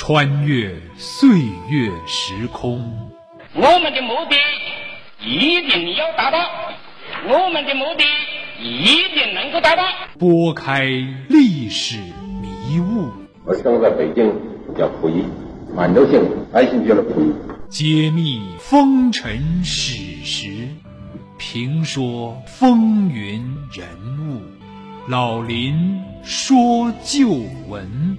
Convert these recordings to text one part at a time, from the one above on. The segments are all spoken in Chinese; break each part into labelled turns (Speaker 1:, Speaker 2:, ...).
Speaker 1: 穿越岁月时空。
Speaker 2: 我们的目的一定要达到，我们的目的一定能够达到。
Speaker 1: 拨开历史迷雾，
Speaker 3: 我生在北京，叫溥仪，满洲姓，爱新觉罗溥仪。
Speaker 1: 揭秘风尘史实，评说风云人物，老林说旧闻。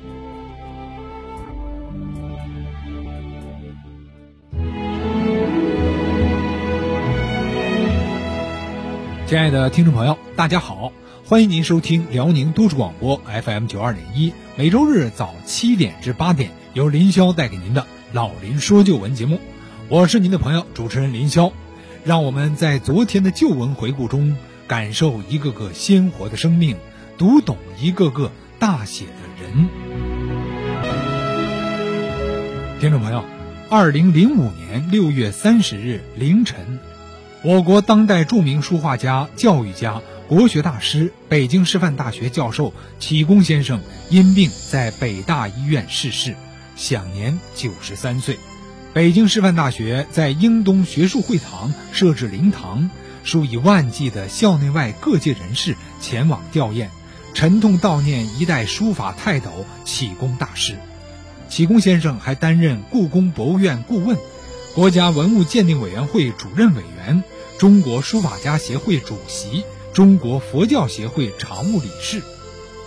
Speaker 1: 亲爱的听众朋友，大家好，欢迎您收听辽宁都市广播 FM 九二点一，每周日早七点至八点，由林霄带给您的《老林说旧闻》节目。我是您的朋友主持人林霄，让我们在昨天的旧闻回顾中，感受一个个鲜活的生命，读懂一个个大写的人。听众朋友，二零零五年六月三十日凌晨。我国当代著名书画家、教育家、国学大师、北京师范大学教授启功先生因病在北大医院逝世，享年九十三岁。北京师范大学在英东学术会堂设置灵堂，数以万计的校内外各界人士前往吊唁，沉痛悼念一代书法泰斗启功大师。启功先生还担任故宫博物院顾问。国家文物鉴定委员会主任委员、中国书法家协会主席、中国佛教协会常务理事，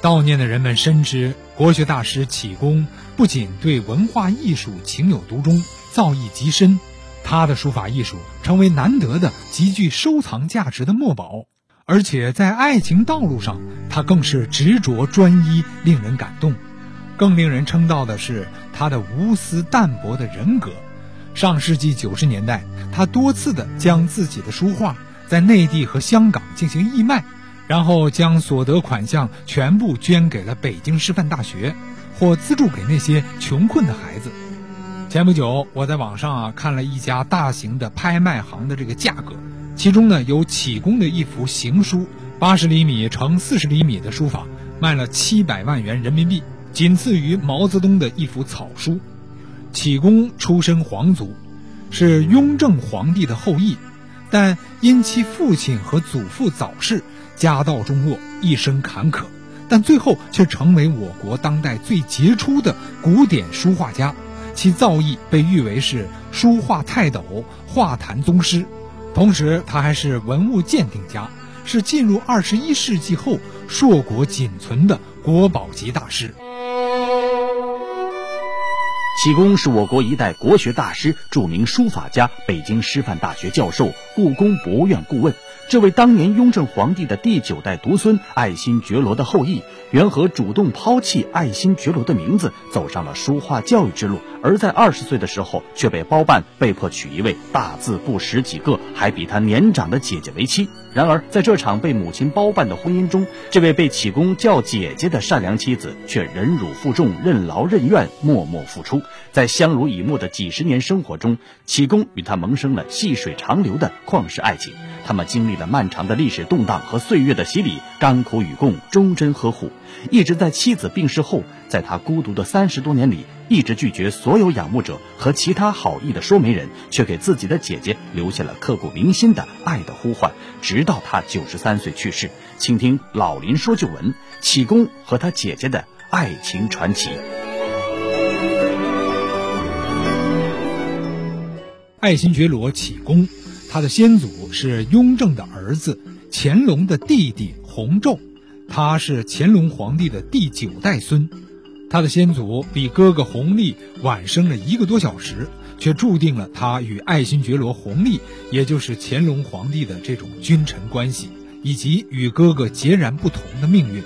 Speaker 1: 悼念的人们深知国学大师启功不仅对文化艺术情有独钟、造诣极深，他的书法艺术成为难得的极具收藏价值的墨宝，而且在爱情道路上，他更是执着专一，令人感动。更令人称道的是他的无私淡泊的人格。上世纪九十年代，他多次的将自己的书画在内地和香港进行义卖，然后将所得款项全部捐给了北京师范大学，或资助给那些穷困的孩子。前不久，我在网上啊看了一家大型的拍卖行的这个价格，其中呢有启功的一幅行书，八十厘米乘四十厘米的书法，卖了七百万元人民币，仅次于毛泽东的一幅草书。启功出身皇族，是雍正皇帝的后裔，但因其父亲和祖父早逝，家道中落，一生坎坷，但最后却成为我国当代最杰出的古典书画家。其造诣被誉为是书画泰斗、画坛宗师，同时他还是文物鉴定家，是进入二十一世纪后硕果仅存的国宝级大师。
Speaker 4: 启功是我国一代国学大师、著名书法家，北京师范大学教授、故宫博物院顾问。这位当年雍正皇帝的第九代独孙，爱新觉罗的后裔，缘何主动抛弃爱新觉罗的名字，走上了书画教育之路？而在二十岁的时候，却被包办被迫娶一位大字不识几个，还比他年长的姐姐为妻。然而，在这场被母亲包办的婚姻中，这位被启功叫姐姐的善良妻子，却忍辱负重、任劳任怨、默默付出。在相濡以沫的几十年生活中，启功与她萌生了细水长流的旷世爱情。他们经历了漫长的历史动荡和岁月的洗礼，甘苦与共，忠贞呵护。一直在妻子病逝后，在他孤独的三十多年里，一直拒绝所有仰慕者和其他好意的说媒人，却给自己的姐姐留下了刻骨铭心的爱的呼唤，直到他九十三岁去世。请听老林说旧闻：启功和他姐姐的爱情传奇。
Speaker 1: 爱新觉罗启功。他的先祖是雍正的儿子，乾隆的弟弟弘昼，他是乾隆皇帝的第九代孙。他的先祖比哥哥弘历晚生了一个多小时，却注定了他与爱新觉罗弘历，也就是乾隆皇帝的这种君臣关系，以及与哥哥截然不同的命运。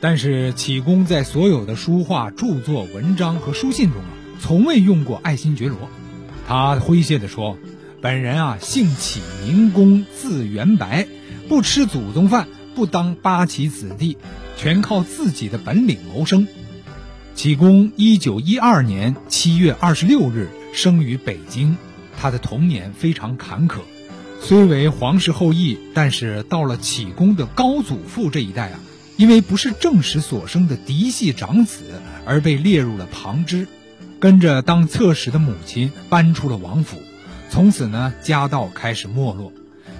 Speaker 1: 但是启功在所有的书画、著作、文章和书信中啊，从未用过爱新觉罗。他诙谐地说。本人啊，姓启，名公，字元白，不吃祖宗饭，不当八旗子弟，全靠自己的本领谋生。启功一九一二年七月二十六日生于北京，他的童年非常坎坷。虽为皇室后裔，但是到了启功的高祖父这一代啊，因为不是正史所生的嫡系长子，而被列入了旁支。跟着当侧室的母亲搬出了王府，从此呢，家道开始没落。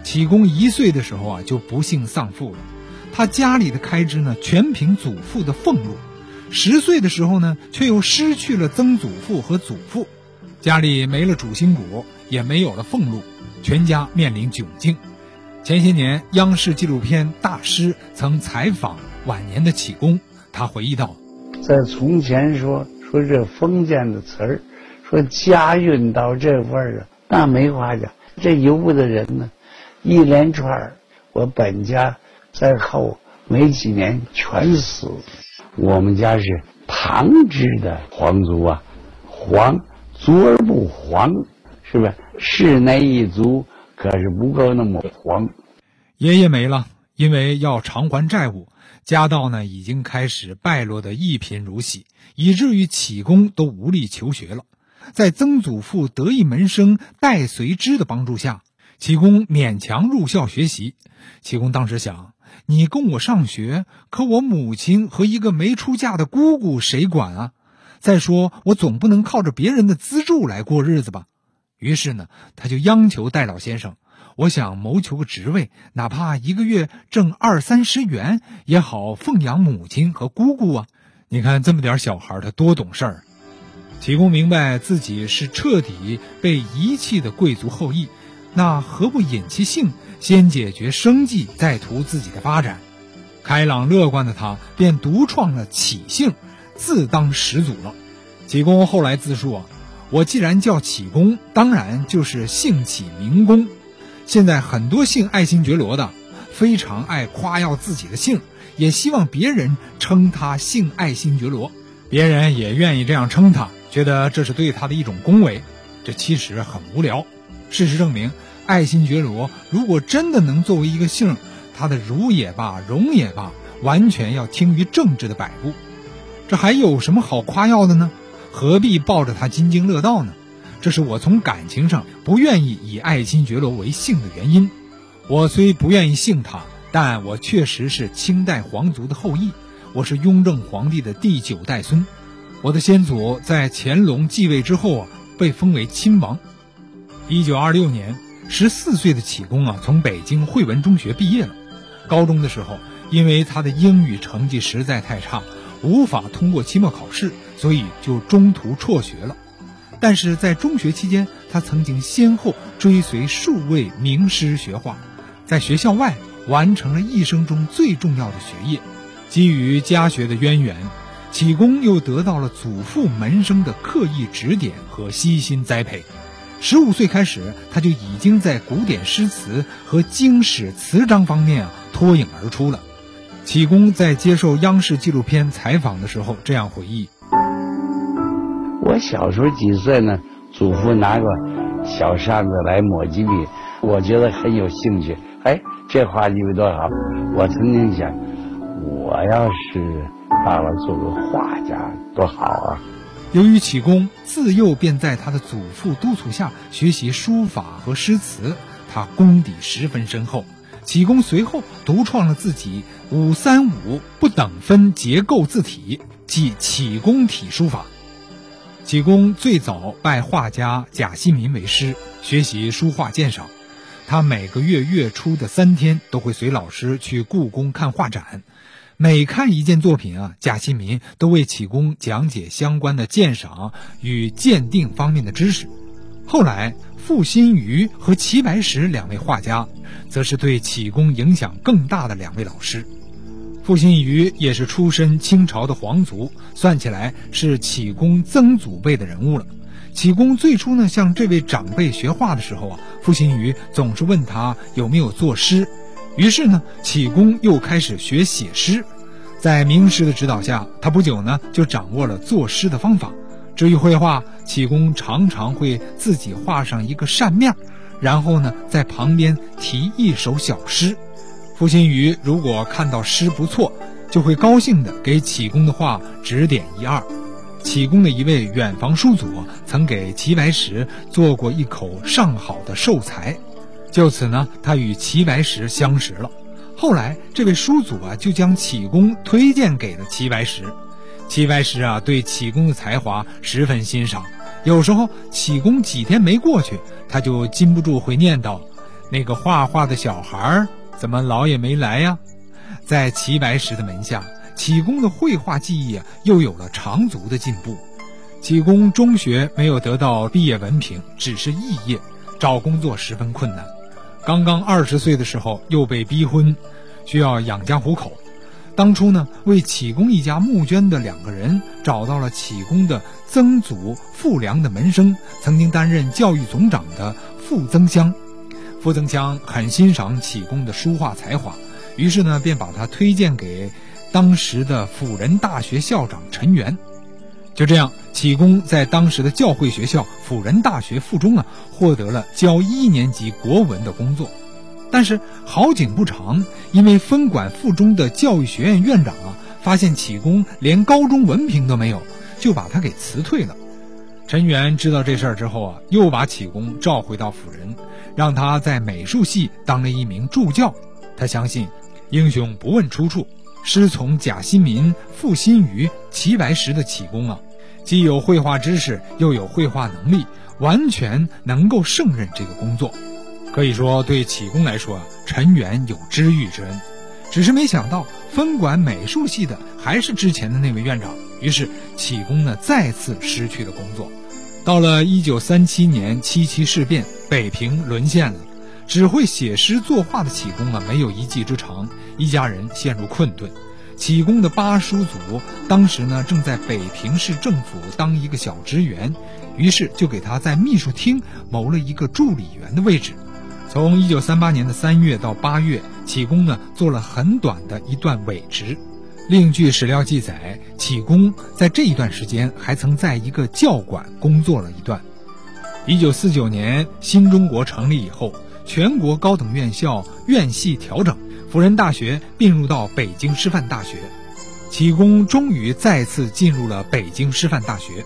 Speaker 1: 启功一岁的时候啊，就不幸丧父了。他家里的开支呢，全凭祖父的俸禄。十岁的时候呢，却又失去了曾祖父和祖父，家里没了主心骨，也没有了俸禄，全家面临窘境。前些年，央视纪录片《大师》曾采访晚年的启功，他回忆道：“
Speaker 5: 在从前说说这封建的词儿，说家运到这份儿啊，那没话讲。这游的人呢，一连串儿我本家在后没几年全死。我们家是唐支的皇族啊，皇族而不皇，是不是？是那一族。”可是不够那么皇。
Speaker 1: 爷爷没了，因为要偿还债务，家道呢已经开始败落的一贫如洗，以至于启功都无力求学了。在曾祖父得意门生戴随之的帮助下，启功勉强入校学习。启功当时想：你供我上学，可我母亲和一个没出嫁的姑姑谁管啊？再说，我总不能靠着别人的资助来过日子吧？于是呢，他就央求戴老先生：“我想谋求个职位，哪怕一个月挣二三十元也好，奉养母亲和姑姑啊！你看这么点小孩，他多懂事儿。”启功明白自己是彻底被遗弃的贵族后裔，那何不隐其姓，先解决生计，再图自己的发展？开朗乐观的他便独创了启姓，自当始祖了。启功后来自述啊。我既然叫启功，当然就是姓启名功。现在很多姓爱新觉罗的，非常爱夸耀自己的姓，也希望别人称他姓爱新觉罗，别人也愿意这样称他，觉得这是对他的一种恭维。这其实很无聊。事实证明，爱新觉罗如果真的能作为一个姓，他的儒也罢，荣也罢，完全要听于政治的摆布。这还有什么好夸耀的呢？何必抱着他津津乐道呢？这是我从感情上不愿意以爱新觉罗为姓的原因。我虽不愿意姓他，但我确实是清代皇族的后裔。我是雍正皇帝的第九代孙。我的先祖在乾隆继位之后啊，被封为亲王。一九二六年，十四岁的启功啊，从北京汇文中学毕业了。高中的时候，因为他的英语成绩实在太差。无法通过期末考试，所以就中途辍学了。但是在中学期间，他曾经先后追随数位名师学画，在学校外完成了一生中最重要的学业。基于家学的渊源，启功又得到了祖父门生的刻意指点和悉心栽培。十五岁开始，他就已经在古典诗词和经史词章方面啊脱颖而出了。启功在接受央视纪录片采访的时候这样回忆：“
Speaker 5: 我小时候几岁呢？祖父拿个小扇子来抹几笔，我觉得很有兴趣。哎，这画几笔多好！我曾经想，我要是爸爸做个画家多好啊！”
Speaker 1: 由于启功自幼便在他的祖父督促下学习书法和诗词，他功底十分深厚。启功随后独创了自己五三五不等分结构字体，即启功体书法。启功最早拜画家贾希民为师，学习书画鉴赏。他每个月月初的三天都会随老师去故宫看画展，每看一件作品啊，贾希民都为启功讲解相关的鉴赏与鉴定方面的知识。后来。傅心瑜和齐白石两位画家，则是对启功影响更大的两位老师。傅心瑜也是出身清朝的皇族，算起来是启功曾祖辈的人物了。启功最初呢向这位长辈学画的时候啊，傅心瑜总是问他有没有作诗，于是呢启功又开始学写诗。在名师的指导下，他不久呢就掌握了作诗的方法。至于绘画，启功常常会自己画上一个扇面，然后呢，在旁边题一首小诗。傅心瑜如果看到诗不错，就会高兴地给启功的画指点一二。启功的一位远房叔祖曾给齐白石做过一口上好的寿材，就此呢，他与齐白石相识了。后来，这位叔祖啊，就将启功推荐给了齐白石。齐白石啊，对启功的才华十分欣赏。有时候启功几天没过去，他就禁不住会念叨：“那个画画的小孩儿怎么老也没来呀？”在齐白石的门下，启功的绘画技艺啊，又有了长足的进步。启功中学没有得到毕业文凭，只是肄业，找工作十分困难。刚刚二十岁的时候，又被逼婚，需要养家糊口。当初呢，为启功一家募捐的两个人找到了启功的曾祖傅良的门生，曾经担任教育总长的傅增湘。傅增湘很欣赏启功的书画才华，于是呢，便把他推荐给当时的辅仁大学校长陈元。就这样，启功在当时的教会学校辅仁大学附中啊，获得了教一年级国文的工作。但是好景不长，因为分管附中的教育学院院长啊，发现启功连高中文凭都没有，就把他给辞退了。陈元知道这事儿之后啊，又把启功召回到辅仁，让他在美术系当了一名助教。他相信，英雄不问出处，师从贾新民、傅新余、齐白石的启功啊，既有绘画知识，又有绘画能力，完全能够胜任这个工作。可以说，对启功来说，陈元有知遇之恩。只是没想到，分管美术系的还是之前的那位院长。于是，启功呢再次失去了工作。到了一九三七年七七事变，北平沦陷了。只会写诗作画的启功啊，没有一技之长，一家人陷入困顿。启功的八叔祖当时呢正在北平市政府当一个小职员，于是就给他在秘书厅谋了一个助理员的位置。从一九三八年的三月到八月，启功呢做了很短的一段伪职。另据史料记载，启功在这一段时间还曾在一个教馆工作了一段。一九四九年新中国成立以后，全国高等院校院系调整，辅仁大学并入到北京师范大学，启功终于再次进入了北京师范大学。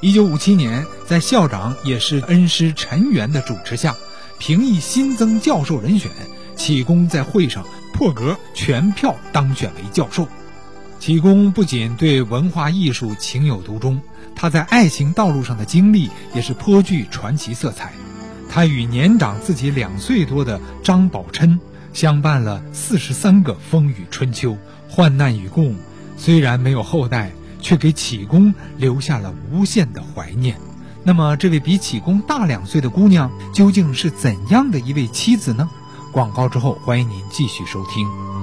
Speaker 1: 一九五七年，在校长也是恩师陈元的主持下。评议新增教授人选，启功在会上破格全票当选为教授。启功不仅对文化艺术情有独钟，他在爱情道路上的经历也是颇具传奇色彩。他与年长自己两岁多的张宝琛相伴了四十三个风雨春秋，患难与共。虽然没有后代，却给启功留下了无限的怀念。那么，这位比启功大两岁的姑娘究竟是怎样的一位妻子呢？广告之后，欢迎您继续收听。